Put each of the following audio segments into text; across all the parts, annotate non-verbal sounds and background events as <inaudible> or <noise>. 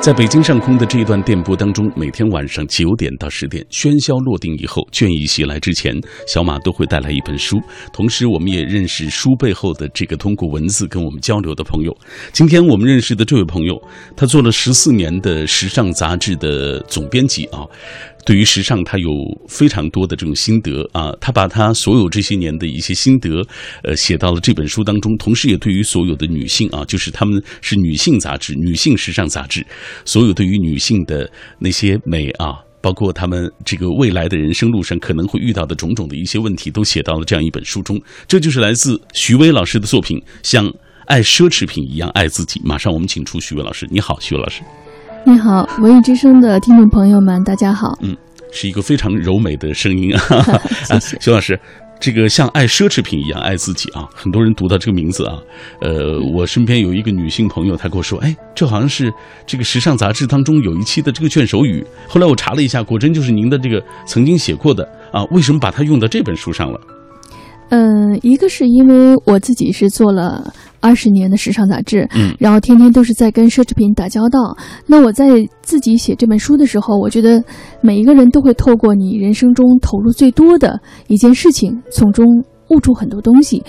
在北京上空的这一段电波当中，每天晚上九点到十点，喧嚣落定以后，倦意袭来之前，小马都会带来一本书。同时，我们也认识书背后的这个通过文字跟我们交流的朋友。今天我们认识的这位朋友，他做了十四年的时尚杂志的总编辑啊。对于时尚，他有非常多的这种心得啊，他把他所有这些年的一些心得，呃，写到了这本书当中。同时，也对于所有的女性啊，就是他们是女性杂志、女性时尚杂志，所有对于女性的那些美啊，包括他们这个未来的人生路上可能会遇到的种种的一些问题，都写到了这样一本书中。这就是来自徐威老师的作品《像爱奢侈品一样爱自己》。马上我们请出徐威老师，你好，徐威老师。你好，文艺之声的听众朋友们，大家好。嗯，是一个非常柔美的声音啊。<laughs> 谢谢徐老师，这个像爱奢侈品一样爱自己啊，很多人读到这个名字啊，呃，我身边有一个女性朋友，她跟我说，哎，这好像是这个时尚杂志当中有一期的这个卷首语。后来我查了一下，果真就是您的这个曾经写过的啊。为什么把它用到这本书上了？嗯，一个是因为我自己是做了二十年的时尚杂志，嗯，然后天天都是在跟奢侈品打交道。那我在自己写这本书的时候，我觉得每一个人都会透过你人生中投入最多的一件事情，从中悟出很多东西。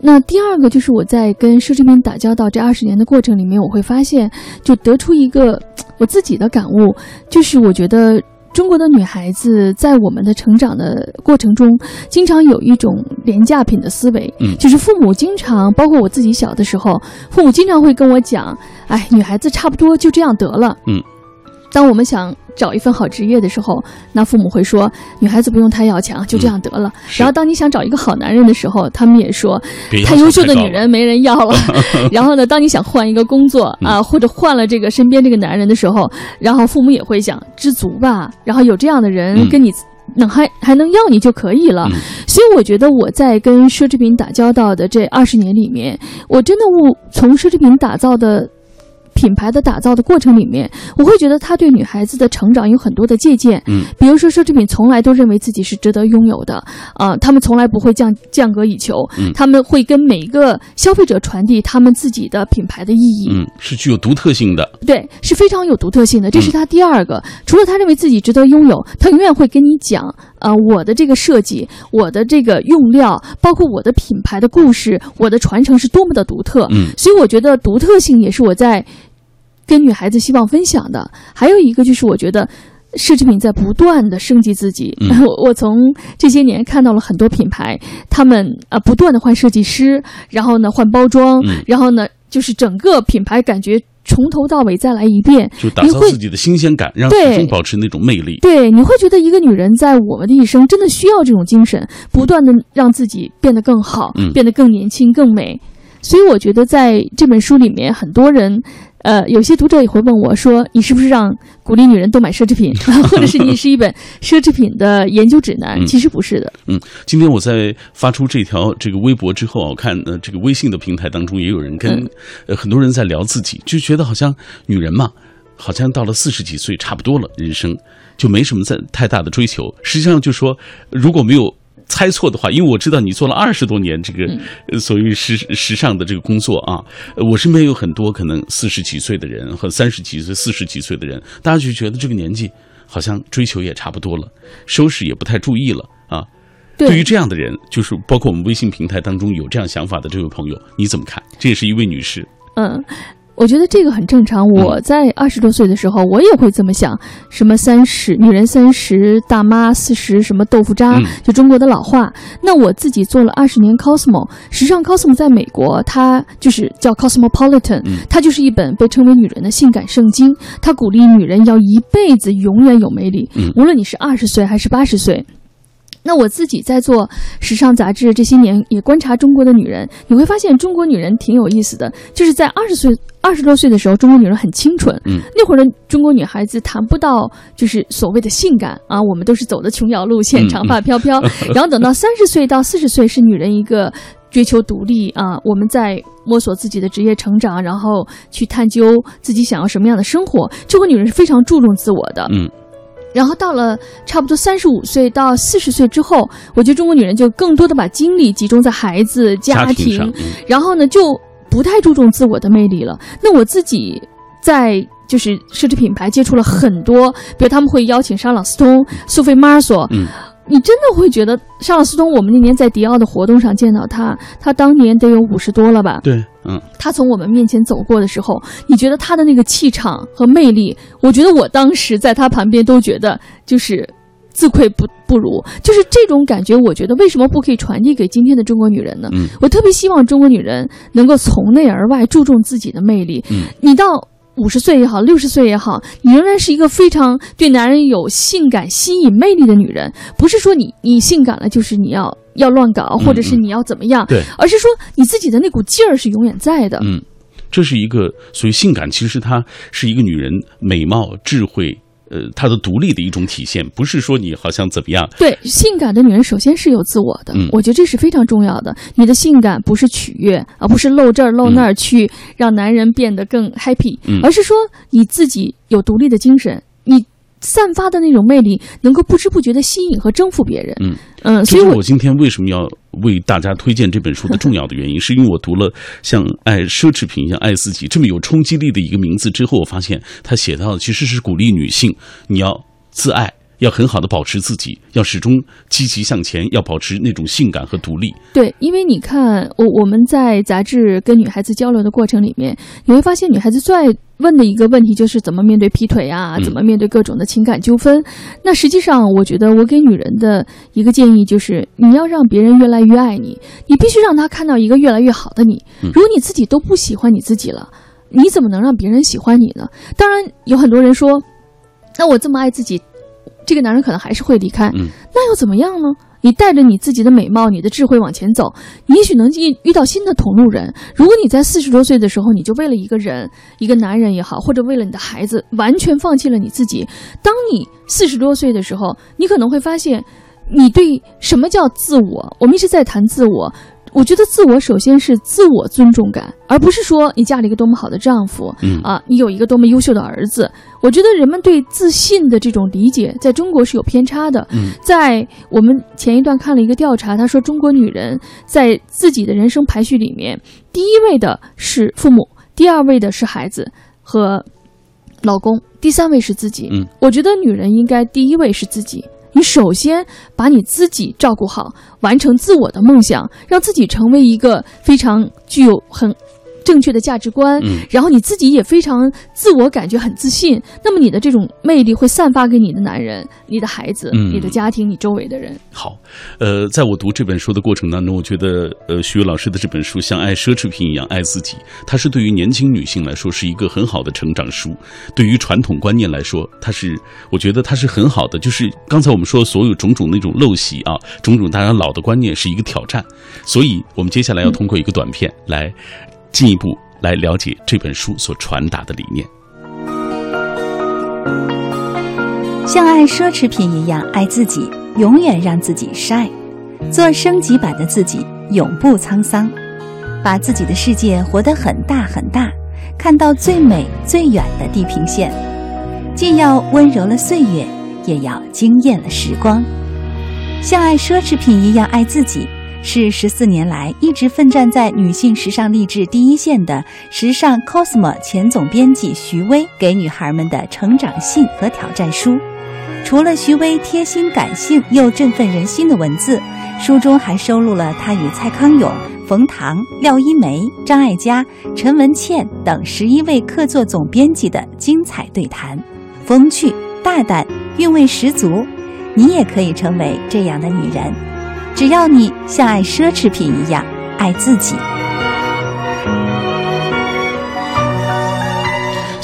那第二个就是我在跟奢侈品打交道这二十年的过程里面，我会发现，就得出一个我自己的感悟，就是我觉得。中国的女孩子在我们的成长的过程中，经常有一种廉价品的思维，嗯就是父母经常，包括我自己小的时候，父母经常会跟我讲，哎，女孩子差不多就这样得了，嗯。当我们想找一份好职业的时候，那父母会说，女孩子不用太要强，就这样得了。是然后当你想找一个好男人的时候，他们也说，太优秀的女人没人要了。<laughs> 然后呢，当你想换一个工作嗯啊，或者换了这个身边这个男人的时候，然后父母也会想知足吧，然后有这样的人嗯跟你能还还能要你就可以了。嗯所以我觉得我在跟奢侈品打交道的这二十年里面，我真的悟从奢侈品打造的。品牌的打造的过程里面，我会觉得他对女孩子的成长有很多的借鉴。嗯，比如说奢侈品从来都认为自己是值得拥有的，啊、他们从来不会降降格以求，嗯他们会跟每一个消费者传递他们自己的品牌的意义。嗯，是具有独特性的。对，是非常有独特性的，这是嗯他第二个。除了他认为自己值得拥有，他永远会跟你讲，呃，我的这个设计，我的这个用料，包括我的品牌的故事，我的传承是多么的独特。嗯所以我觉得独特性也是我在跟女孩子希望分享的。还有一个就是我觉得。奢侈品在不断的升级自己，嗯 <laughs> 我我从这些年看到了很多品牌，他们啊、呃不断的换设计师，然后呢换包装，嗯然后呢就是整个品牌感觉从头到尾再来一遍，就打造自己的新鲜感，让对始终保持那种魅力。对，你会觉得一个女人在我们的一生真的需要这种精神，不断的让自己变得更好，嗯变得更年轻、更美。所以我觉得在这本书里面，很多人，呃，有些读者也会问我说：“你是不是让鼓励女人都买奢侈品，<laughs> 或者是你是一本奢侈品的研究指南？”嗯其实不是的。嗯，今天我在发出这条这个微博之后啊，我看呃这个微信的平台当中也有人跟、嗯呃很多人在聊自己，就觉得好像女人嘛，好像到了四十几岁差不多了，人生就没什么在太大的追求。实际上就说如果没有。猜错的话，因为我知道你做了二十多年这个所谓时时尚的这个工作啊，呃我身边有很多可能四十几岁的人和三十几岁、四十几岁的人，大家就觉得这个年纪好像追求也差不多了，收拾也不太注意了啊。对对于这样的人，就是包括我们微信平台当中有这样想法的这位朋友，你怎么看？这也是一位女士，嗯，我觉得这个很正常。我在二十多岁的时候，我也会这么想：什么三十女人三十，大妈四十，什么豆腐渣，嗯就中国的老话。那我自己做了二十年 Cosmo，时尚 Cosmo 在美国，它就是叫 Cosmopolitan，、嗯它就是一本被称为女人的性感圣经。它鼓励女人要一辈子永远有魅力，嗯无论你是二十岁还是八十岁。那我自己在做时尚杂志这些年，也观察中国的女人，你会发现中国女人挺有意思的，就是在二十岁、二十多岁的时候，中国女人很清纯。嗯，那会儿的中国女孩子谈不到就是所谓的性感啊，我们都是走的琼瑶路线，嗯长发飘飘。<laughs> 然后等到三十岁到四十岁，是女人一个追求独立啊，我们在摸索自己的职业成长，然后去探究自己想要什么样的生活。这个女人是非常注重自我的。嗯然后到了差不多三十五岁到四十岁之后，我觉得中国女人就更多的把精力集中在孩子、家庭，然后呢就不太注重自我的魅力了。那我自己在就是奢侈品牌接触了很多，比如他们会邀请沙朗斯通、苏菲玛索，嗯，你真的会觉得沙朗斯通，我们那年在迪奥的活动上见到他，他当年得有五十多了吧？对，嗯，他从我们面前走过的时候，你觉得他的那个气场和魅力，我觉得我当时在他旁边都觉得就是自愧不不如，就是这种感觉。我觉得为什么不可以传递给今天的中国女人呢？嗯我特别希望中国女人能够从内而外注重自己的魅力。嗯，你到。五十岁也好，六十岁也好，你仍然是一个非常对男人有性感、吸引、魅力的女人。不是说你你性感了就是你要要乱搞，或者是你要怎么样，嗯对，而是说你自己的那股劲儿是永远在的。嗯，这是一个所以性感，其实它是一个女人美貌、智慧，呃，她的独立的一种体现，不是说你好像怎么样。对，性感的女人首先是有自我的，嗯我觉得这是非常重要的。你的性感不是取悦，而不是露这儿露那儿去让男人变得更 happy，、嗯而是说你自己有独立的精神，你散发的那种魅力能够不知不觉的吸引和征服别人。嗯嗯，所以我今天为什么要为大家推荐这本书的重要的原因，是因为我读了像《爱奢侈品》像《爱自己》这么有冲击力的一个名字之后，我发现他写到的其实是鼓励女性，你要自爱。要很好的保持自己，要始终积极向前，要保持那种性感和独立。对，因为你看，我我们在杂志跟女孩子交流的过程里面，你会发现女孩子最爱问的一个问题就是怎么面对劈腿啊，嗯怎么面对各种的情感纠纷。那实际上，我觉得我给女人的一个建议就是，你要让别人越来越爱你，你必须让他看到一个越来越好的你。嗯如果你自己都不喜欢你自己了，你怎么能让别人喜欢你呢？当然，有很多人说，那我这么爱自己，这个男人可能还是会离开。嗯那又怎么样呢？你带着你自己的美貌、你的智慧往前走，你也许能遇遇到新的同路人。如果你在四十多岁的时候，你就为了一个人、一个男人也好，或者为了你的孩子，完全放弃了你自己，当你四十多岁的时候，你可能会发现，你对什么叫自我？我们一直在谈自我。我觉得自我首先是自我尊重感，而不是说你嫁了一个多么好的丈夫，嗯啊，你有一个多么优秀的儿子。我觉得人们对自信的这种理解，在中国是有偏差的。嗯在我们前一段看了一个调查，他说中国女人在自己的人生排序里面，第一位的是父母，第二位的是孩子和老公，第三位是自己。嗯，我觉得女人应该第一位是自己。你首先把你自己照顾好，完成自我的梦想，让自己成为一个非常具有很正确的价值观，嗯然后你自己也非常自我感觉很自信，那么你的这种魅力会散发给你的男人、你的孩子、嗯你的家庭、你周围的人。好，呃，在我读这本书的过程当中，我觉得，呃，徐伟老师的这本书像爱奢侈品一样爱自己，它是对于年轻女性来说是一个很好的成长书。对于传统观念来说，它是，我觉得它是很好的。就是刚才我们说的所有种种那种陋习啊，种种大家老的观念是一个挑战。所以，我们接下来要通过一个短片来进一步来了解这本书所传达的理念。像爱奢侈品一样爱自己，永远让自己 shy 做升级版的自己，永不沧桑，把自己的世界活得很大很大，看到最美最远的地平线，既要温柔了岁月，也要惊艳了时光。像爱奢侈品一样爱自己，是十四年来一直奋战在女性时尚励志第一线的时尚 cosmo 前总编辑徐薇给女孩们的成长信和挑战书。除了徐薇贴心感性又振奋人心的文字，书中还收录了她与蔡康永、冯唐、廖一梅、张艾嘉、陈文茜等十一位客座总编辑的精彩对谈，风趣大胆，韵味十足。你也可以成为这样的女人，只要你像爱奢侈品一样爱自己。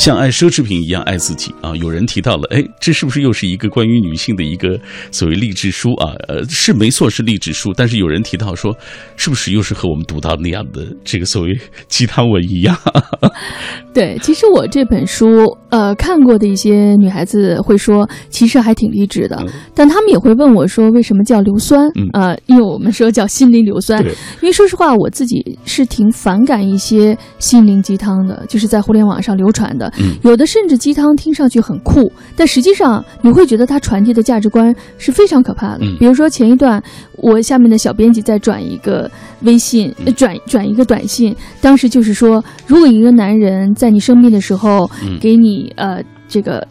像爱奢侈品一样爱自己啊！有人提到了，哎，这是不是又是一个关于女性的一个所谓励志书啊？呃，是没错，是励志书。但是有人提到说，是不是又是和我们读到那样的这个所谓鸡汤文一样？对，其实我这本书，呃，看过的一些女孩子会说，其实还挺励志的，嗯但她们也会问我说，为什么叫硫酸？嗯呃，因为我们说叫心灵硫酸。因为说实话，我自己是挺反感一些心灵鸡汤的，就是在互联网上流传的。的，嗯有的甚至鸡汤听上去很酷，但实际上你会觉得它传递的价值观是非常可怕的。嗯比如说前一段，我下面的小编辑在转一个微信，转转一个短信，当时就是说，如果一个男人在你生病的时候嗯给你呃这个。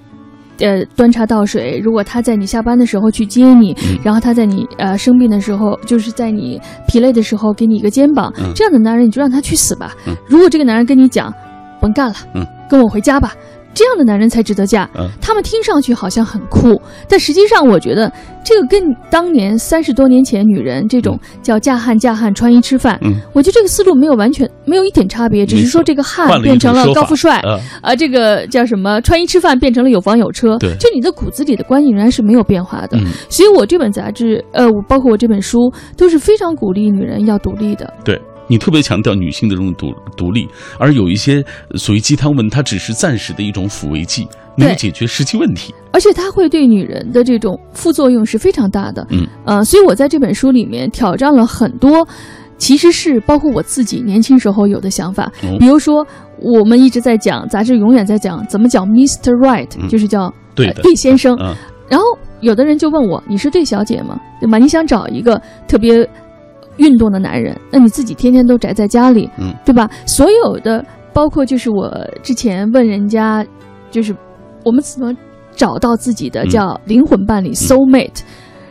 呃，端茶倒水。如果他在你下班的时候去接你，嗯然后他在你呃生病的时候，就是在你疲累的时候给你一个肩膀，嗯这样的男人你就让他去死吧。嗯如果这个男人跟你讲，甭干了，嗯，跟我回家吧，这样的男人才值得嫁。嗯。他们听上去好像很酷，但实际上我觉得这个跟当年三十多年前女人这种叫嫁汉嫁汉穿衣吃饭，嗯，我觉得这个思路没有完全没有一点差别，只是说这个汉变成了高富帅，啊啊，这个叫什么穿衣吃饭变成了有房有车，对。就你的骨子里的观念仍然是没有变化的。嗯，所以我这本杂志，呃，我包括我这本书，都是非常鼓励女人要独立的。对。你特别强调女性的这种独独立，而有一些呃所谓鸡汤文，它只是暂时的一种抚慰剂，没有解决实际问题。而且它会对女人的这种副作用是非常大的。嗯，呃，所以我在这本书里面挑战了很多，其实是包括我自己年轻时候有的想法。哦比如说，我们一直在讲，杂志永远在讲怎么讲 Mr. Right，、嗯就是叫对呃对先生。啊，然后有的人就问我：“你是对小姐吗？对吗？你想找一个特别运动的男人，那你自己天天都宅在家里，嗯，对吧？所有的，包括就是我之前问人家，就是我们怎么找到自己的嗯。叫灵魂伴侣、soul mate，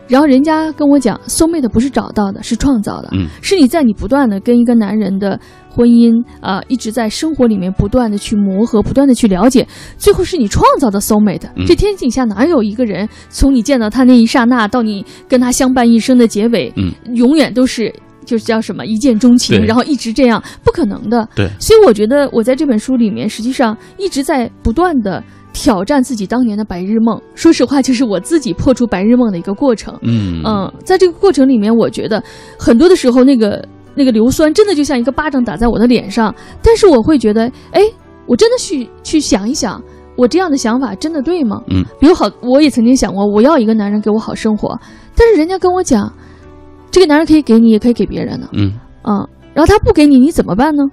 然后人家跟我讲，soul mate 不是找到的，是创造的，嗯。是你在你不断的跟一个男人的婚姻啊、一直在生活里面不断的去磨合，不断的去了解，最后是你创造的 soul mate。嗯。这天底下哪有一个人从你见到他那一刹那到你跟他相伴一生的结尾，嗯。永远都是就是叫什么一见钟情，然后一直这样，不可能的。对，所以我觉得我在这本书里面，实际上一直在不断的挑战自己当年的白日梦。说实话，就是我自己破除白日梦的一个过程。嗯嗯，在这个过程里面，我觉得很多的时候，那个那个硫酸真的就像一个巴掌打在我的脸上。但是我会觉得，哎，我真的去去想一想，我这样的想法真的对吗？嗯，比如好，我也曾经想过，我要一个男人给我好生活，但是人家跟我讲，这个男人可以给你，也可以给别人呢。嗯嗯，然后他不给你，你怎么办呢？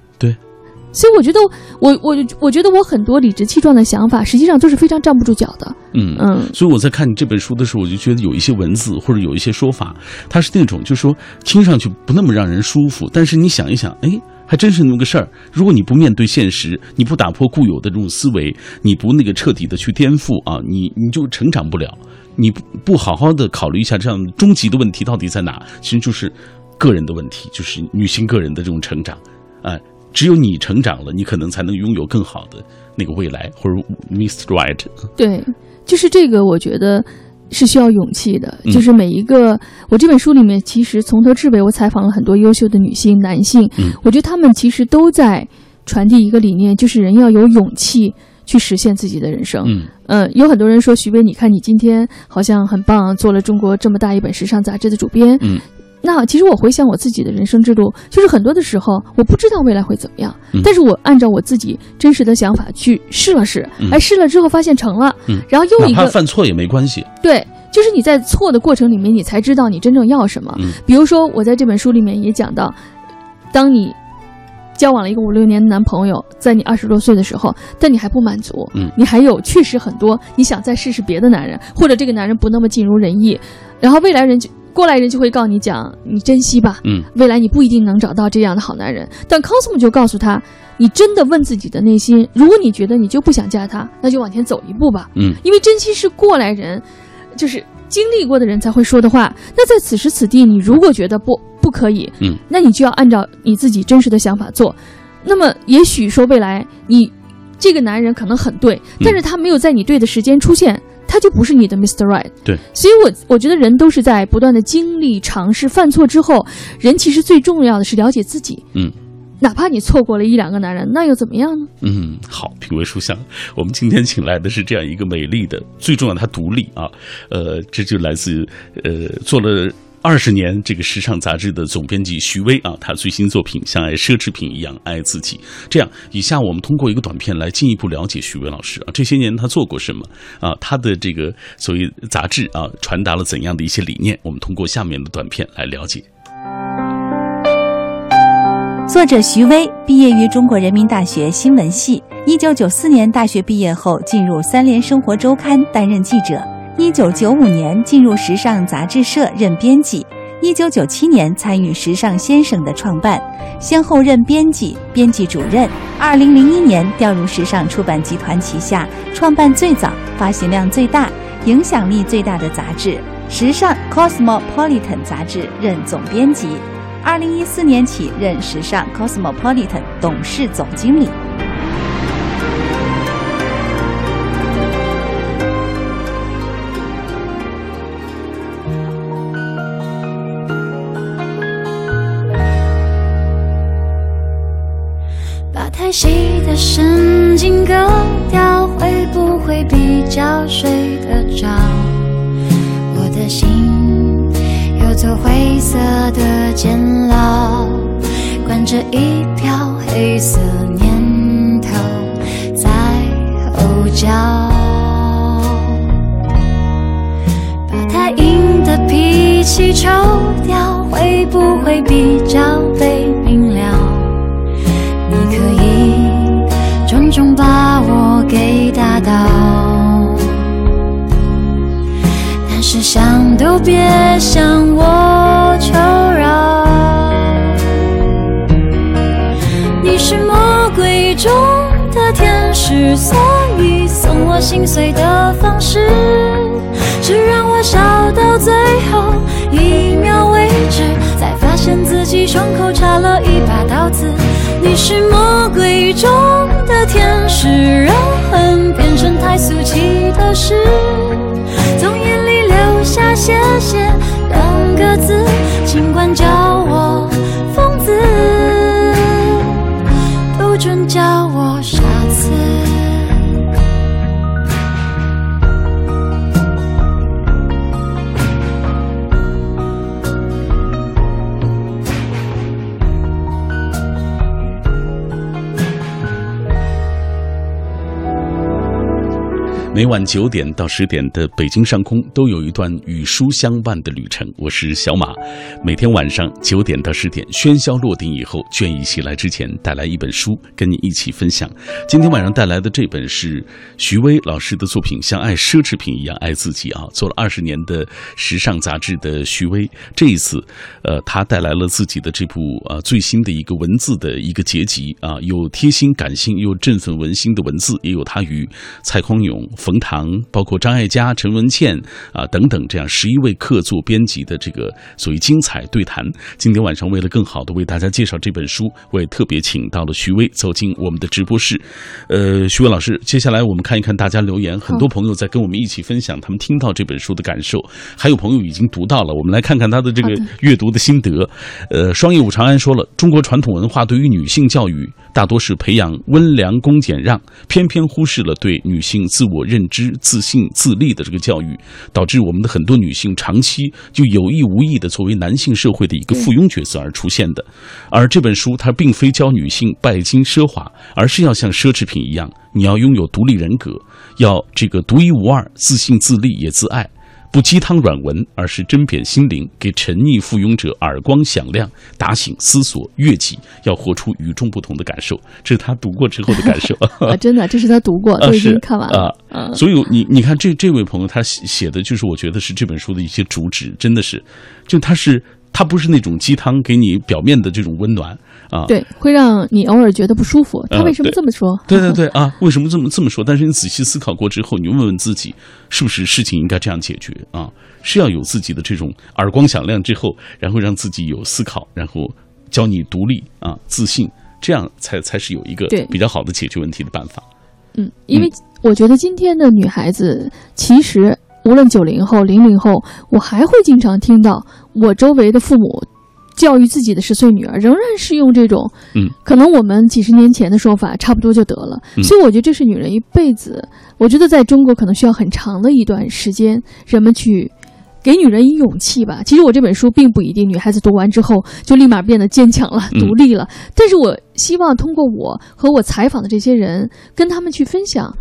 对。所以我觉得，我我我觉得我很多理直气壮的想法，实际上都是非常站不住脚的。嗯嗯所以我在看你这本书的时候，我就觉得有一些文字或者有一些说法，它是那种就是说听上去不那么让人舒服，但是你想一想，哎，还真是那么个事儿。如果你不面对现实，你不打破固有的这种思维，你不那个彻底的去颠覆啊，你你就成长不了。你不不好好的考虑一下这样终极的问题到底在哪，其实就是个人的问题，就是女性个人的这种成长，啊、只有你成长了，你可能才能拥有更好的那个未来，或者 Miss Right。对，就是这个，我觉得是需要勇气的。嗯就是每一个，我这本书里面其实从头至尾，我采访了很多优秀的女性、男性，嗯我觉得他们其实都在传递一个理念，就是人要有勇气去实现自己的人生。嗯嗯，有很多人说徐薇，你看你今天好像很棒，做了中国这么大一本时尚杂志的主编。嗯，那其实我回想我自己的人生之路，就是很多的时候我不知道未来会怎么样，嗯。但是我按照我自己真实的想法去试了试，嗯。哎，试了之后发现成了，嗯。然后又一个犯错也没关系。对，就是你在错的过程里面，你才知道你真正要什么。嗯。比如说，我在这本书里面也讲到，当你交往了一个五六年的男朋友，在你二十多岁的时候，但你还不满足，嗯。你还有确实很多你想再试试别的男人，或者这个男人不那么尽如人意，然后未来人就过来人就会告你讲，你珍惜吧，嗯未来你不一定能找到这样的好男人。但 Cosmo 就告诉他，你真的问自己的内心，如果你觉得你就不想嫁他，那就往前走一步吧。嗯因为珍惜是过来人，就是经历过的人才会说的话。那在此时此地，你如果觉得不不可以，嗯，那你就要按照你自己真实的想法做。那么，也许说未来你这个男人可能很对，但是他没有在你对的时间出现。他就不是你的 Mr. Right，对，所以我我觉得人都是在不断的经历、尝试、犯错之后，人其实最重要的是了解自己，嗯，哪怕你错过了一两个男人，那又怎么样呢？嗯，好，品味书香。<laughs> 我们今天请来的是这样一个美丽的，最重要，她独立啊，呃，这就来自呃做了。二十年这个时尚杂志的总编辑徐薇啊，她最新作品像爱奢侈品一样爱自己。这样，以下我们通过一个短片来进一步了解徐薇老师啊，这些年她做过什么啊？她的这个所谓杂志啊，传达了怎样的一些理念？我们通过下面的短片来了解。作者徐薇毕业于中国人民大学新闻系，一九九四年大学毕业后，进入《三联生活周刊》担任记者。一九九五年进入时尚杂志社任编辑。一九九七年参与《时尚先生》的创办，先后任编辑、编辑主任。二零零一年调入时尚出版集团旗下，创办最早、发行量最大、影响力最大的杂志《时尚 Cosmopolitan》杂志任总编辑。二零一四年起任时尚 Cosmopolitan 董事总经理。神经割掉，会不会比较睡得着？我的心有座灰色的监牢，关着一票黑色念头在吼叫。把太硬的脾气抽掉，会不会比较以重重把我给打倒，但是想都别想我求饶。你是魔鬼中的天使，所以送我心碎的方式，是让我笑到最后一秒为止，才发现自己胸口插了一把刀子。你是魔每晚九点到十点的北京上空都有一段与书相伴的旅程。我是小马，每天晚上九点到十点，喧嚣落定以后，倦意袭来之前，带来一本书跟你一起分享。今天晚上带来的这本是徐威老师的作品，像爱奢侈品一样爱自己啊！做了二十年的时尚杂志的徐威，这一次，呃，他带来了自己的这部啊最新的一个文字的一个结集啊，有贴心感性又振奋人心的文字，也有他与蔡匡永。冯唐，包括张艾嘉、陈文茜啊等等，这样十一位客座编辑的这个所谓精彩对谈。今天晚上为了更好的为大家介绍这本书，我也特别请到了徐威走进我们的直播室。呃，徐威老师，接下来我们看一看大家留言，很多朋友在跟我们一起分享他们听到这本书的感受，还有朋友已经读到了，我们来看看他的这个阅读的心得。呃，双叶武长安说了，中国传统文化对于女性教育大多是培养温良恭俭让，偏偏忽视了对女性自我认。知、自信、自立的这个教育，导致我们的很多女性长期就有意无意的作为男性社会的一个附庸角色而出现的。而这本书它并非教女性拜金奢华，而是要像奢侈品一样，你要拥有独立人格，要这个独一无二、自信自立也自爱。不鸡汤软文，而是针砭心灵，给沉溺附庸者耳光响亮，打醒思索悦己，要活出与众不同的感受。这是他读过之后的感受 <laughs> 啊！真的，这是他读过，<laughs> 都已经看完了啊。所以你你看，这这位朋友他写的就是，我觉得是这本书的一些主旨，真的是，就他是他不是那种鸡汤给你表面的这种温暖。啊，对，会让你偶尔觉得不舒服。他为什么这么说？<laughs> 对对对啊，为什么这么这么说？但是你仔细思考过之后，你问问自己，是不是事情应该这样解决啊？是要有自己的这种耳光响亮之后，然后让自己有思考，然后教你独立啊、自信，这样才才是有一个比较好的解决问题的办法。嗯，因为我觉得今天的女孩子，其实无论九零后、零零后，我还会经常听到我周围的父母。教育自己的十岁女儿，仍然是用这种，嗯，可能我们几十年前的说法，差不多就得了。所以我觉得这是女人一辈子，我觉得在中国可能需要很长的一段时间，人们去给女人以勇气吧。其实我这本书并不一定女孩子读完之后就立马变得坚强了、独立了，但是我希望通过我和我采访的这些人，跟他们去分享。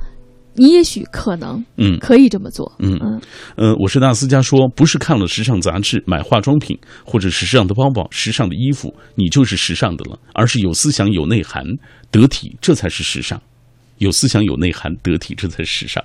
你也许可能，嗯，可以这么做，嗯嗯，呃，我是大思佳说，不是看了时尚杂志买化妆品，或者是时尚的包包、时尚的衣服，你就是时尚的了，而是有思想、有内涵、得体，这才是时尚。有思想、有内涵、得体，这才是时尚。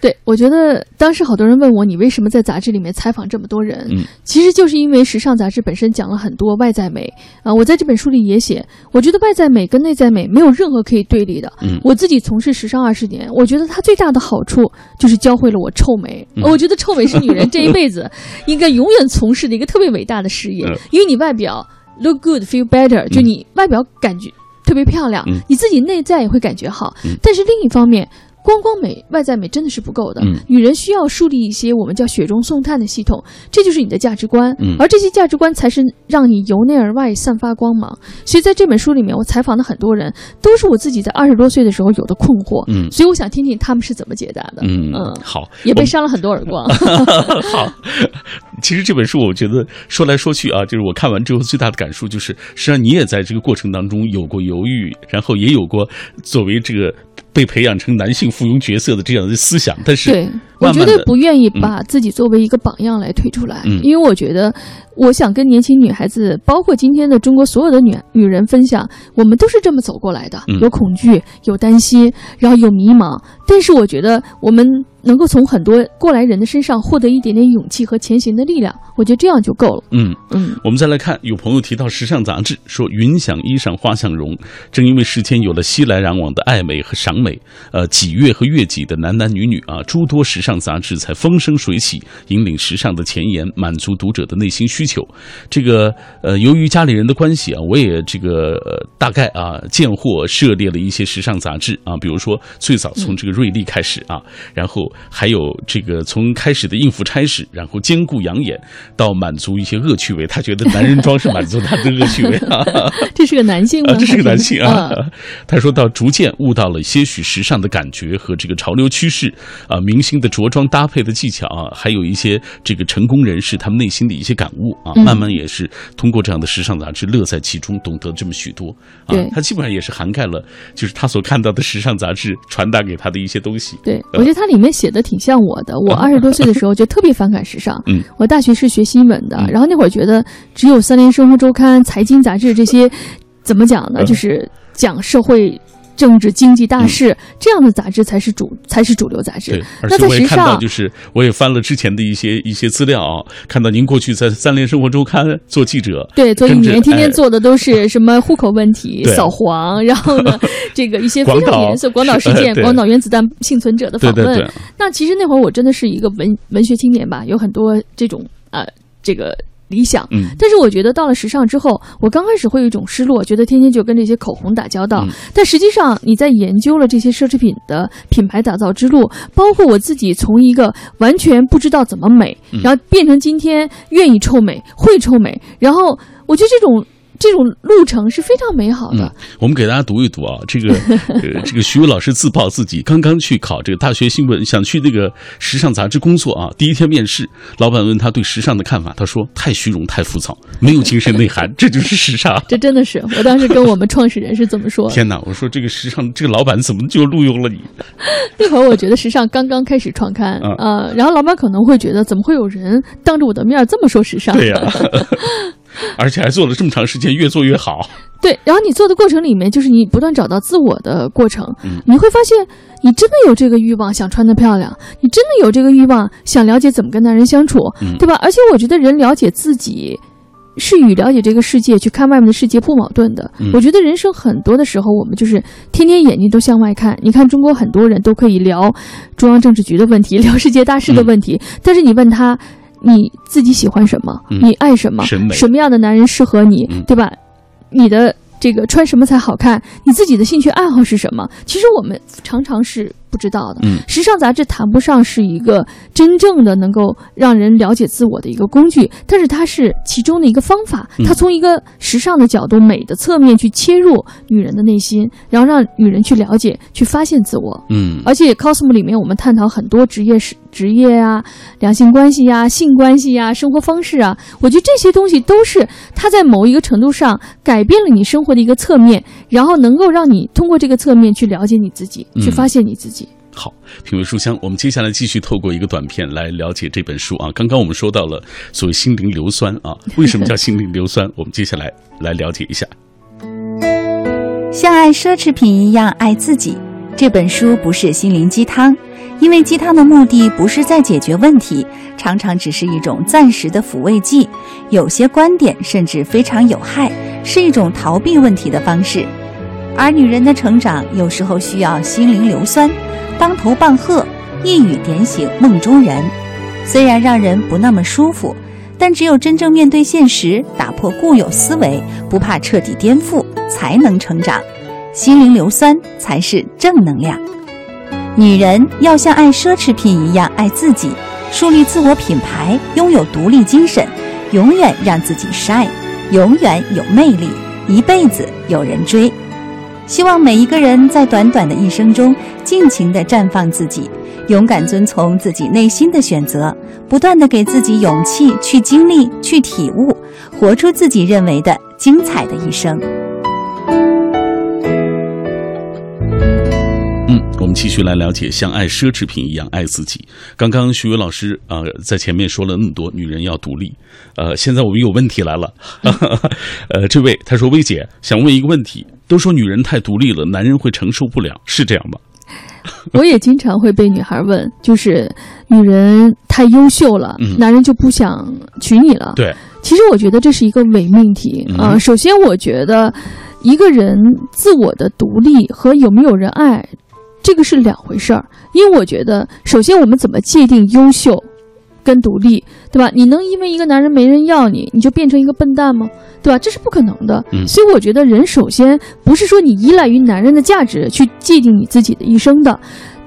对，我觉得当时好多人问我，你为什么在杂志里面采访这么多人？嗯，其实就是因为时尚杂志本身讲了很多外在美啊、我在这本书里也写，我觉得外在美跟内在美没有任何可以对立的。嗯我自己从事时尚二十年，我觉得它最大的好处就是教会了我臭美。嗯我觉得臭美是女人这一辈子应该永远从事的一个特别伟大的事业，嗯因为你外表 look good feel better，就你外表感觉特别漂亮，嗯你自己内在也会感觉好。嗯但是另一方面，光光美、外在美真的是不够的。嗯女人需要树立一些我们叫雪中送炭的系统，这就是你的价值观。嗯而这些价值观才是让你由内而外散发光芒。所以在这本书里面，我采访的很多人都是我自己在二十多岁的时候有的困惑。嗯所以我想听听他们是怎么解答的。嗯嗯好，也被扇了很多耳光。<laughs> 好，其实这本书我觉得说来说去啊，就是我看完之后最大的感受就是，实际上你也在这个过程当中有过犹豫，然后也有过作为这个被培养成男性附庸角色的这样的思想，但是，我绝对不愿意把自己作为一个榜样来推出来，嗯因为我觉得，我想跟年轻女孩子，包括今天的中国所有的女女人分享，我们都是这么走过来的，嗯有恐惧，有担心，然后有迷茫，但是我觉得我们能够从很多过来人的身上获得一点点勇气和前行的力量，我觉得这样就够了。嗯。嗯，我们再来看，有朋友提到时尚杂志，说“云想衣裳花想容”，正因为世间有了熙来攘往的爱美和赏美，呃，几月和月几的男男女女啊，诸多时尚杂志才风生水起，引领时尚的前沿，满足读者的内心需求。这个呃，由于家里人的关系啊，我也这个、呃、大概啊见货涉猎了一些时尚杂志啊，比如说最早从这个瑞丽开始啊，<laughs> 然后还有这个从开始的应付差事，然后兼顾养眼，到满足一些恶趣味，他觉得男人装是满足他的恶趣味啊。<laughs> 这是个男性吗？啊，这是个男性啊嗯。他说到逐渐悟到了些许时尚的感觉和这个潮流趋势啊，明星的着装搭配的技巧啊，还有一些这个成功人士他们内心的一些感悟啊，嗯慢慢也是通过这样的时尚杂志乐在其中，懂得这么许多啊对。他基本上也是涵盖了就是他所看到的时尚杂志传达给他的一些东西。对，我觉得它里面写的挺像我的。<laughs> 我二十多岁的时候就特别反感时尚。嗯，我大学是学新闻的，嗯然后那会儿觉得只有《三联生活周刊》《财经杂志》这些，怎么讲呢？嗯就是讲社会。政治经济大事、这样的杂志才是主才是主流杂志。那在时且我也看到，尚，就是我也翻了之前的一些一些资料啊，看到您过去在《三联生活周刊》做记者，对，做一年天天哎做的都是 <laughs> 什么户口问题、对。扫黄，然后呢，<laughs> 这个一些非常严肃广岛事件、<laughs> 对。广岛原子弹幸存者的访问。对对对，那其实那会儿我真的是一个文文学青年吧，有很多这种呃这个理想。嗯但是我觉得到了时尚之后，我刚开始会有一种失落，觉得天天就跟这些口红打交道。嗯但实际上你在研究了这些奢侈品的品牌打造之路，包括我自己从一个完全不知道怎么美，嗯然后变成今天愿意臭美、会臭美，然后我觉得这种。这种路程是非常美好的嗯，，我们给大家读一读啊，这个呃，<laughs> 这个徐伟老师自曝自己刚刚去考这个大学新闻，想去那个时尚杂志工作啊。第一天面试，老板问他对时尚的看法，他说太虚荣、太浮躁，没有精神内涵，<laughs> 这就是时尚。<laughs> 这真的是我当时跟我们创始人是怎么说的。天哪！我说这个时尚，这个老板怎么就录用了你？那会儿我觉得时尚刚刚开始创刊，嗯呃，然后老板可能会觉得，怎么会有人当着我的面这么说时尚？对呀、<laughs> 而且还做了这么长时间，越做越好。<laughs> 对，然后你做的过程里面，就是你不断找到自我的过程，嗯你会发现你真的有这个欲望想穿得漂亮，你真的有这个欲望想了解怎么跟男人相处，嗯对吧？而且我觉得人了解自己。是与了解这个世界、去看外面的世界不矛盾的。嗯我觉得人生很多的时候，我们就是天天眼睛都向外看。你看，中国很多人都可以聊中央政治局的问题，聊世界大事的问题，但是你问他你自己喜欢什么，嗯你爱什么，什么样的男人适合你，嗯对吧？你的这个穿什么才好看？你自己的兴趣爱好是什么？其实我们常常是不知道的。嗯时尚杂志谈不上是一个真正的能够让人了解自我的一个工具，但是它是其中的一个方法。嗯它从一个时尚的角度、美的侧面去切入女人的内心，然后让女人去了解、去发现自我。嗯而且 cosmo 里面我们探讨很多职业是职业啊、两性关系呀、性关系呀、生活方式啊，我觉得这些东西都是它在某一个程度上改变了你生活的一个侧面，然后能够让你通过这个侧面去了解你自己，嗯去发现你自己。好，品味书香，我们接下来继续透过一个短片来了解这本书啊。刚刚我们说到了所谓心灵硫酸啊，为什么叫心灵硫酸？我们接下来来了解一下。像爱奢侈品一样爱自己，这本书不是心灵鸡汤，因为鸡汤的目的不是在解决问题，常常只是一种暂时的抚慰剂，有些观点甚至非常有害，是一种逃避问题的方式。而女人的成长有时候需要心灵硫酸，当头棒喝，一语点醒梦中人。虽然让人不那么舒服，但只有真正面对现实，打破固有思维，不怕彻底颠覆，才能成长。心灵硫酸才是正能量。女人要像爱奢侈品一样爱自己，树立自我品牌，拥有独立精神，永远让自己晒，永远有魅力，一辈子有人追。希望每一个人在短短的一生中，尽情地绽放自己，勇敢遵从自己内心的选择，不断地给自己勇气去经历、去体悟，活出自己认为的精彩的一生。嗯，我们继续来了解，像爱奢侈品一样爱自己。刚刚徐伟老师啊、呃在前面说了那么多，女人要独立。呃，现在我们有问题来了。<laughs> 呃，这位他说：“薇姐想问一个问题，都说女人太独立了，男人会承受不了，是这样吗？” <laughs> 我也经常会被女孩问，就是女人太优秀了，嗯男人就不想娶你了。对，其实我觉得这是一个伪命题嗯啊、首先，我觉得一个人自我的独立和有没有人爱，这个是两回事儿。因为我觉得，首先我们怎么界定优秀跟独立，对吧？你能因为一个男人没人要你，你就变成一个笨蛋吗？对吧？这是不可能的。嗯所以我觉得人首先不是说你依赖于男人的价值去界定你自己的一生的。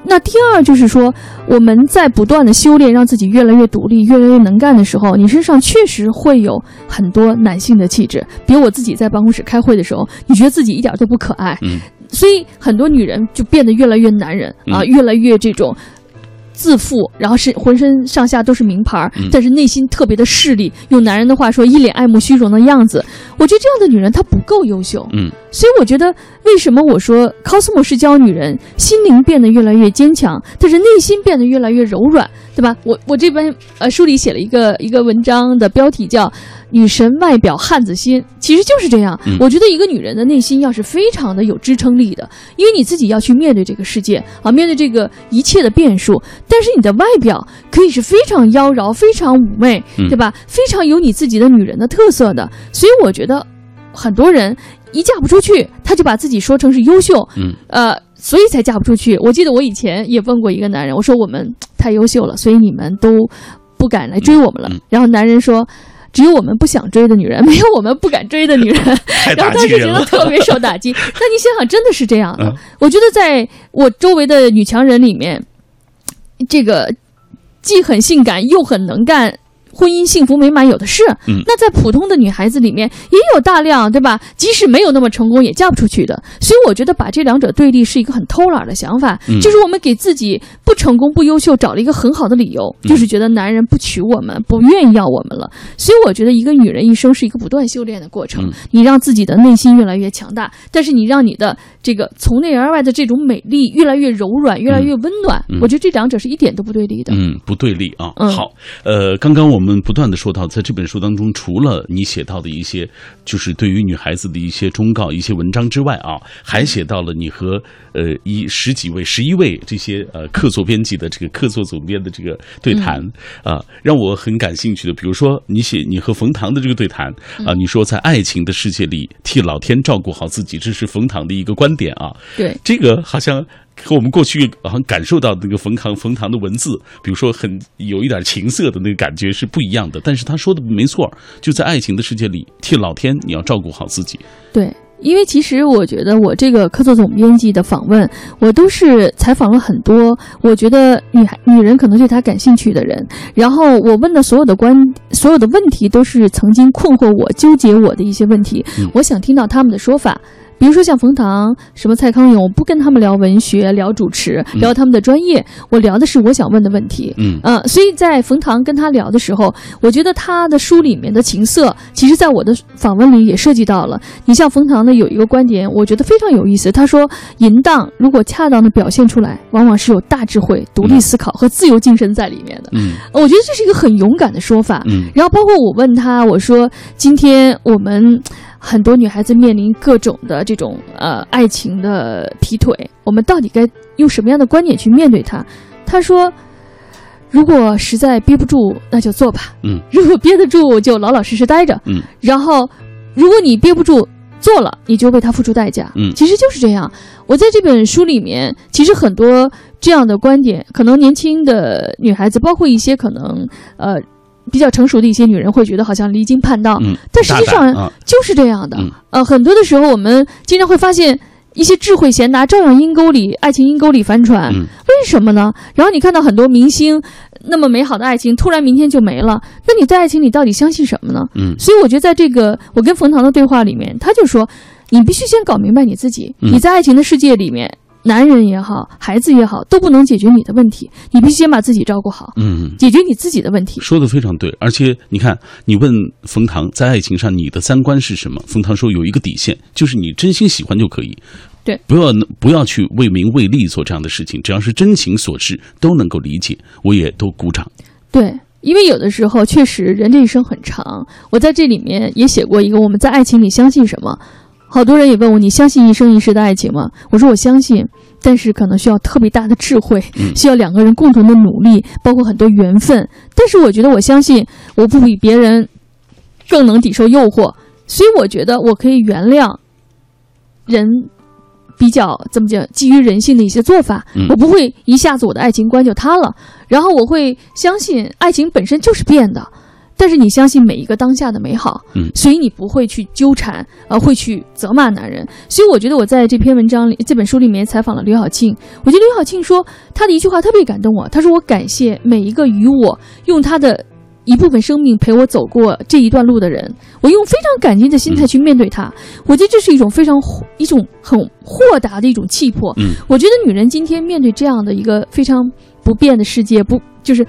那第二就是说，我们在不断的修炼，让自己越来越独立、越来越能干的时候，你身上确实会有很多男性的气质。比如我自己在办公室开会的时候，你觉得自己一点都不可爱，嗯所以很多女人就变得越来越男人啊，嗯越来越这种。自负，然后是浑身上下都是名牌但是内心特别的势利。用男人的话说，一脸爱慕虚荣的样子。我觉得这样的女人她不够优秀。嗯所以我觉得，为什么我说 Cosmo 是教女人心灵变得越来越坚强，但是内心变得越来越柔软，对吧？我我这边呃书里写了一个一个文章的标题叫“女神外表汉子心”，其实就是这样。嗯我觉得一个女人的内心要是非常的有支撑力的，因为你自己要去面对这个世界啊，面对这个一切的变数，但是你的外表可以是非常妖娆、非常妩媚，嗯对吧？非常有你自己的女人的特色的。所以我觉得很多人一嫁不出去，他就把自己说成是优秀，嗯呃，所以才嫁不出去。我记得我以前也问过一个男人，我说我们太优秀了，所以你们都不敢来追我们了。然后男人说。只有我们不想追的女人，<laughs> 没有我们不敢追的女人。太 <laughs> 然后当时觉得。特别受打击。<laughs> 那你想想，真的是这样的。嗯我觉得在我周围的女强人里面，这个既很性感又很能干。婚姻幸福美满有的是，嗯那在普通的女孩子里面也有大量，对吧？即使没有那么成功，也嫁不出去的。所以我觉得把这两者对立是一个很偷懒的想法，嗯就是我们给自己不成功、不优秀找了一个很好的理由，嗯就是觉得男人不娶我们，不愿意要我们了。所以我觉得一个女人一生是一个不断修炼的过程，嗯你让自己的内心越来越强大，但是你让你的这个从内而外的这种美丽越来越柔软，越来越温暖。嗯我觉得这两者是一点都不对立的。嗯，不对立啊。嗯好，呃，刚刚我们不断的说到，在这本书当中，除了你写到的一些，就是对于女孩子的一些忠告、一些文章之外啊，还写到了你和呃一十几位、十一位这些呃客座编辑的这个客座总编的这个对谈啊、让我很感兴趣的，比如说你写你和冯唐的这个对谈啊，你说在爱情的世界里替老天照顾好自己，这是冯唐的一个观点啊。对，这个好像和我们过去好像感受到的那个冯唐冯唐的文字，比如说很有一点情色的那个感觉是不一样的。但是他说的没错，就在爱情的世界里，替老天你要照顾好自己。对，因为其实我觉得我这个客座总编辑的访问，我都是采访了很多我觉得女孩女人可能对他感兴趣的人，然后我问的所有的关所有的问题都是曾经困惑我、纠结我的一些问题，嗯我想听到他们的说法。比如说像冯唐、什么蔡康永，我不跟他们聊文学、聊主持、嗯聊他们的专业，我聊的是我想问的问题。嗯呃，所以在冯唐跟他聊的时候，我觉得他的书里面的情色，其实在我的访问里也涉及到了。你像冯唐呢，有一个观点，我觉得非常有意思。他说，淫荡如果恰当的表现出来，往往是有大智慧、独立思考和自由精神在里面的。嗯我觉得这是一个很勇敢的说法。嗯然后包括我问他，我说今天我们很多女孩子面临各种的这种呃爱情的劈腿，我们到底该用什么样的观点去面对它。他说，如果实在憋不住，那就做吧。嗯，如果憋得住，就老老实实待着。嗯，然后如果你憋不住。做了，你就为他付出代价。嗯，其实就是这样。我在这本书里面，其实很多这样的观点，可能年轻的女孩子，包括一些可能呃比较成熟的一些女人，会觉得好像离经叛道。嗯，但实际上啊就是这样的。嗯呃，很多的时候，我们经常会发现一些智慧贤达照样阴沟里、爱情阴沟里翻船。嗯为什么呢？然后你看到很多明星那么美好的爱情，突然明天就没了，那你在爱情里到底相信什么呢？嗯所以我觉得，在这个我跟冯唐的对话里面，他就说，你必须先搞明白你自己。嗯你在爱情的世界里面，男人也好，孩子也好，都不能解决你的问题。你必须先把自己照顾好，嗯。解决你自己的问题。说的非常对，而且你看，你问冯唐在爱情上你的三观是什么？冯唐说有一个底线，就是你真心喜欢就可以，对，不要不要去为名为利做这样的事情，只要是真情所致，都能够理解，我也都鼓掌。对，因为有的时候确实人这一生很长。我在这里面也写过一个，我们在爱情里相信什么？好多人也问我，你相信一生一世的爱情吗？我说我相信，但是可能需要特别大的智慧，嗯需要两个人共同的努力，包括很多缘分。但是我觉得我相信，我不比别人更能抵受诱惑，所以我觉得我可以原谅人。比较怎么讲，基于人性的一些做法，嗯我不会一下子我的爱情观就塌了，然后我会相信爱情本身就是变的，但是你相信每一个当下的美好，嗯所以你不会去纠缠，呃，会去责骂男人。所以我觉得我在这篇文章里、这本书里面采访了刘晓庆，我觉得刘晓庆说她的一句话特别感动我，她说我感谢每一个与我用她的。一部分生命陪我走过这一段路的人，我用非常感激的心态去面对他。我觉得这是一种非常一种很豁达的一种气魄。嗯，我觉得女人今天面对这样的一个非常不变的世界，不就是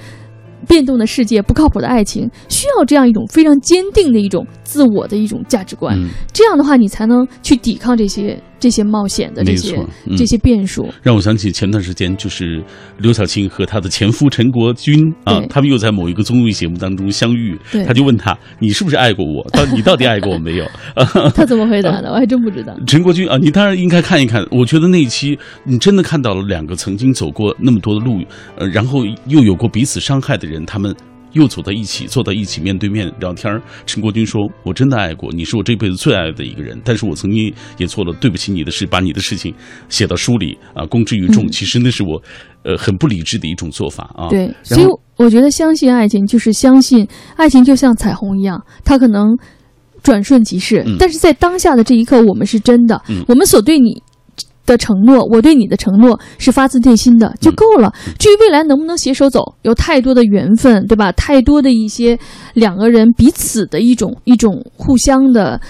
变动的世界，不靠谱的爱情，需要这样一种非常坚定的一种自我的一种价值观。嗯，这样的话，你才能去抵抗这些这些冒险的这些，嗯这些变数。让我想起前段时间就是刘晓庆和她的前夫陈国军啊，他们又在某一个综艺节目当中相遇，他就问他你是不是爱过我？到你到底爱过我没有？<laughs> 他怎么回答的？<laughs> 我还真不知道。陈国军啊，你当然应该看一看。我觉得那一期你真的看到了两个曾经走过那么多的路，呃，然后又有过彼此伤害的人，他们又走在一起，坐在一起，面对面聊天儿。陈国军说：“我真的爱过你，是我这辈子最爱的一个人。但是我曾经也做了对不起你的事，把你的事情写到书里啊，公之于众。嗯其实那是我，呃，很不理智的一种做法啊。对，然所以我觉得相信爱情就是相信爱情，就像彩虹一样，它可能转瞬即逝，嗯但是在当下的这一刻，我们是真的，嗯我们所对你。的承诺，我对你的承诺是发自内心的，就够了。至于未来能不能携手走，有太多的缘分，对吧？太多的一些两个人彼此的一种一种互相的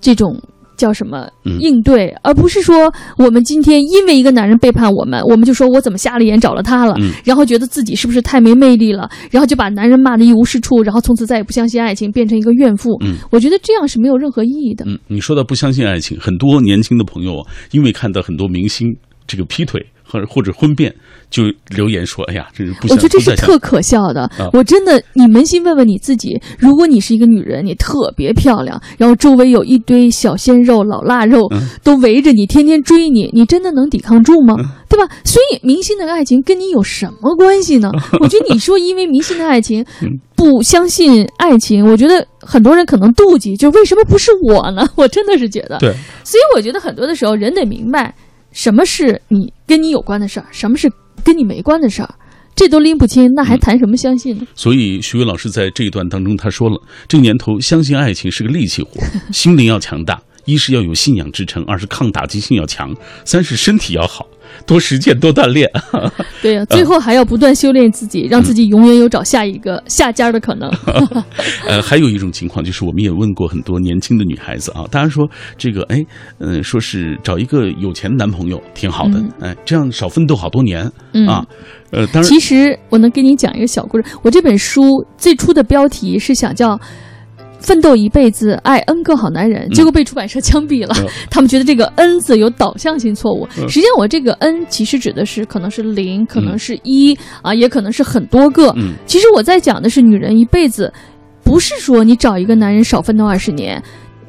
这种叫什么嗯应对，而不是说我们今天因为一个男人背叛我们，我们就说我怎么瞎了眼找了他了，嗯然后觉得自己是不是太没魅力了，然后就把男人骂得一无是处，然后从此再也不相信爱情，变成一个怨妇。嗯我觉得这样是没有任何意义的。嗯，你说到不相信爱情，很多年轻的朋友啊因为看到很多明星这个劈腿或者或者婚变，就留言说：“哎呀，真是不想。”我觉得这是特可笑的。啊我真的，你扪心问问你自己，如果你是一个女人，你特别漂亮，然后周围有一堆小鲜肉、老腊肉、嗯都围着你，天天追你，你真的能抵抗住吗？对吧？所以明星的爱情跟你有什么关系呢？<laughs> 我觉得你说因为明星的爱情嗯不相信爱情，我觉得很多人可能妒忌，就为什么不是我呢？<laughs> 我真的是觉得，对，所以我觉得很多的时候，人得明白什么是你跟你有关的事儿，什么是跟你没关的事儿，这都拎不清，那还谈什么相信呢？所以徐伟老师在这一段当中他说了，这年头相信爱情是个力气活，<laughs> 心灵要强大，一是要有信仰支撑，二是抗打击性要强，三是身体要好，多实践多锻炼。<laughs> 对呀、最后还要不断修炼自己，让自己永远有找下一个下家的可能。<laughs> 呃，还有一种情况就是，我们也问过很多年轻的女孩子啊，当然说这个，哎，嗯、说是找一个有钱男朋友挺好的，嗯哎，这样少奋斗好多年、嗯啊。呃，当然，其实我能给你讲一个小故事。我这本书最初的标题是想叫“奋斗一辈子，爱 N 个好男人”，结果被出版社枪毙了。嗯 <laughs> 他们觉得这个 “N” 字有导向性错误。嗯实际上，我这个 “N” 其实指的是可能是零，可能是一、啊，也可能是很多个。嗯其实我在讲的是女人一辈子，不是说你找一个男人少奋斗二十年，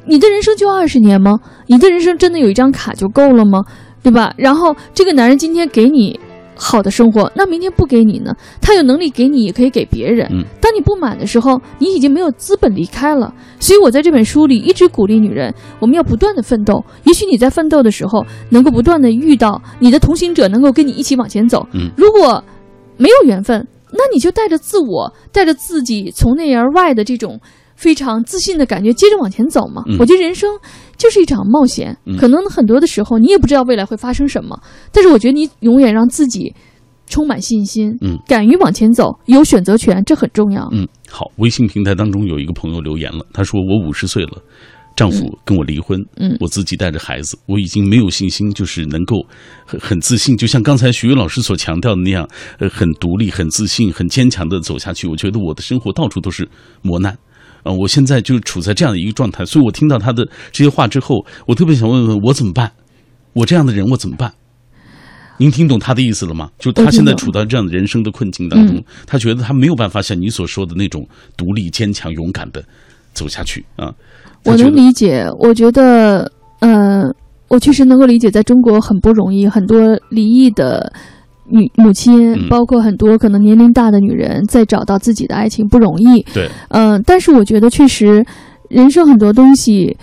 你的人生就二十年吗？你的人生真的有一张卡就够了吗？对吧？然后这个男人今天给你好的生活，那明天不给你呢？他有能力给你，也可以给别人。嗯当你不满的时候，你已经没有资本离开了。所以我在这本书里一直鼓励女人，我们要不断的奋斗。也许你在奋斗的时候，能够不断的遇到你的同行者，能够跟你一起往前走。嗯如果没有缘分，那你就带着自我，带着自己从内而外的这种非常自信的感觉，接着往前走嘛。嗯我觉得人生就是一场冒险，嗯可能很多的时候你也不知道未来会发生什么，但是我觉得你永远让自己充满信心，嗯敢于往前走，有选择权，这很重要。嗯，好，微信平台当中有一个朋友留言了，他说我五十岁了。丈夫跟我离婚，嗯我自己带着孩子，我已经没有信心，就是能够很很自信，就像刚才徐云老师所强调的那样，呃，很独立、很自信、很坚强的走下去。我觉得我的生活到处都是磨难，啊、我现在就处在这样的一个状态，所以我听到他的这些话之后，我特别想问问我怎么办？我这样的人我怎么办？您听懂他的意思了吗？就他现在处到这样的人生的困境当中，嗯他觉得他没有办法像你所说的那种独立、坚强、勇敢的走下去啊。我能理解，我觉得，呃，我确实能够理解，在中国很不容易，很多离异的女母亲，嗯包括很多可能年龄大的女人，在找到自己的爱情不容易。对，嗯、但是我觉得确实，人生很多东西，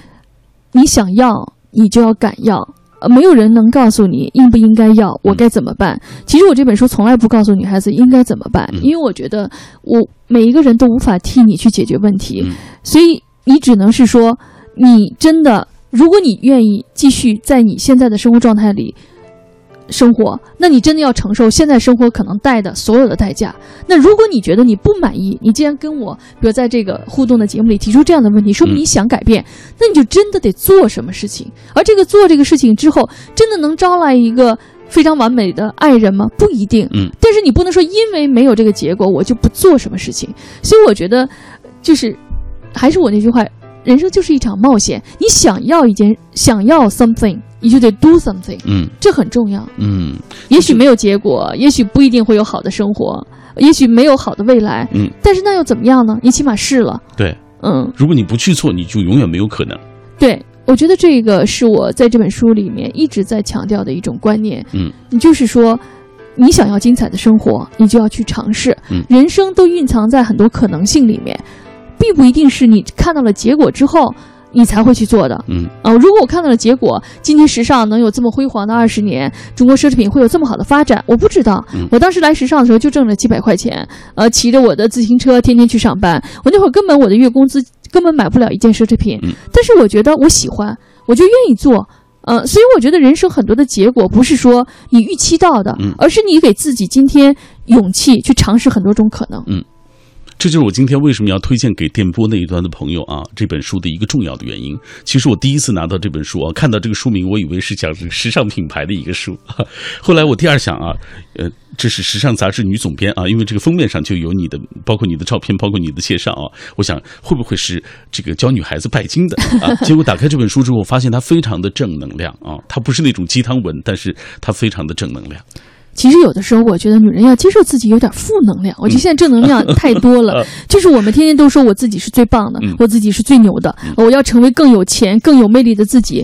你想要，你就要敢要。呃没有人能告诉你应不应该要，我嗯该怎么办。其实我这本书从来不告诉女孩子应该怎么办，嗯因为我觉得我每一个人都无法替你去解决问题，嗯所以你只能是说，你真的，如果你愿意继续在你现在的生活状态里生活，那你真的要承受现在生活可能带的所有的代价。那如果你觉得你不满意，你既然跟我，比如在这个互动的节目里提出这样的问题，说明嗯你想改变，那你就真的得做什么事情。而这个做这个事情之后，真的能招来一个非常完美的爱人吗？不一定。嗯，但是你不能说因为没有这个结果，我就不做什么事情。所以我觉得，就是还是我那句话，人生就是一场冒险。你想要一件，想要 something，你就得 do something，嗯这很重要。嗯也许没有结果，也许不一定会有好的生活，也许没有好的未来，嗯，但是那又怎么样呢？你起码试了，对。嗯，如果你不去做，你就永远没有可能。对。我觉得这个是我在这本书里面一直在强调的一种观念，嗯，你就是说，你想要精彩的生活，你就要去尝试。嗯人生都蕴藏在很多可能性里面，并不一定是你看到了结果之后你才会去做的。嗯啊、如果我看到了结果，今天时尚能有这么辉煌的二十年，中国奢侈品会有这么好的发展，我不知道。嗯我当时来时尚的时候就挣了几百块钱，呃，骑着我的自行车天天去上班，我那会儿根本我的月工资根本买不了一件奢侈品，嗯但是我觉得我喜欢，我就愿意做。呃，所以我觉得人生很多的结果不是说你预期到的，嗯而是你给自己今天勇气去尝试很多种可能。这就是我今天为什么要推荐给电波那一端的朋友啊这本书的一个重要的原因。其实我第一次拿到这本书啊，看到这个书名，我以为是讲这个时尚品牌的一个书。<laughs> 后来我第二想啊，呃，这是时尚杂志女总编啊，因为这个封面上就有你的，包括你的照片，包括你的介绍啊。我想会不会是这个教女孩子拜金的啊？<laughs> 结果打开这本书之后，发现它非常的正能量啊，它不是那种鸡汤文，但是它非常的正能量。其实有的时候，我觉得女人要接受自己有点负能量。我觉得现在正能量 <laughs> 太多了，就是我们天天都说我自己是最棒的，嗯我自己是最牛的，我要成为更有钱、更有魅力的自己。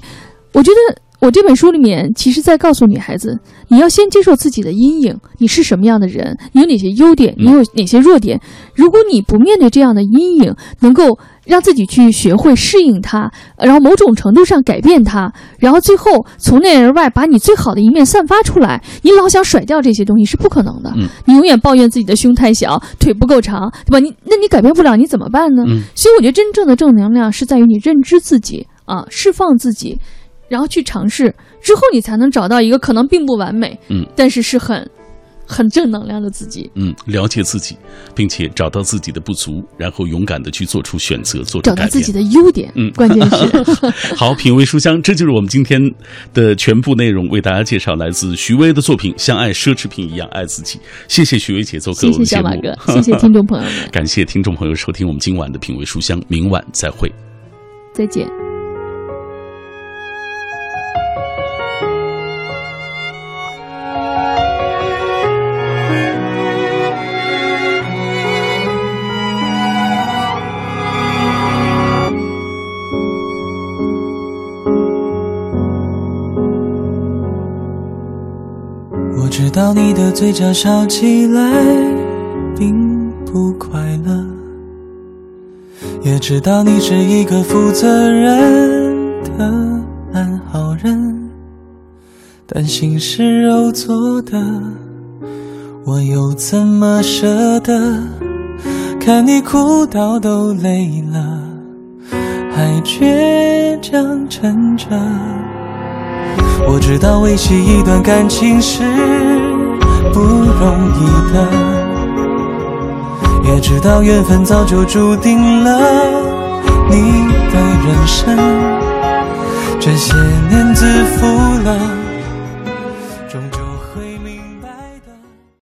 我觉得我这本书里面，其实在告诉女孩子，你要先接受自己的阴影，你是什么样的人，你有哪些优点，你有哪些弱点。如果你不面对这样的阴影，能够让自己去学会适应它，然后某种程度上改变它，然后最后从内而外把你最好的一面散发出来。你老想甩掉这些东西是不可能的。嗯你永远抱怨自己的胸太小，腿不够长，对吧？你那你改变不了，你怎么办呢？嗯所以我觉得真正的正能量是在于你认知自己啊，释放自己，然后去尝试，之后你才能找到一个可能并不完美，嗯，但是是很很正能量的自己。嗯，了解自己，并且找到自己的不足，然后勇敢的去做出选择，做出改变找到自己。的优点，嗯关键是 <laughs> 好，品味书香，这就是我们今天的全部内容，为大家介绍来自徐威的作品《像爱奢侈品一样爱自己》。谢谢徐威姐做客谢我们节目，谢小马哥，谢谢听众朋友们，<laughs> 感谢听众朋友收听我们今晚的品味书香，明晚再会。再见。嘴角笑起来并不快乐，也知道你是一个负责任的烂好人，但心是肉做的，我又怎么舍得看你哭到都累了，还倔强撑着。我知道维系一段感情是不容易的，也知道缘分早就注定了你的人生。这些年自负了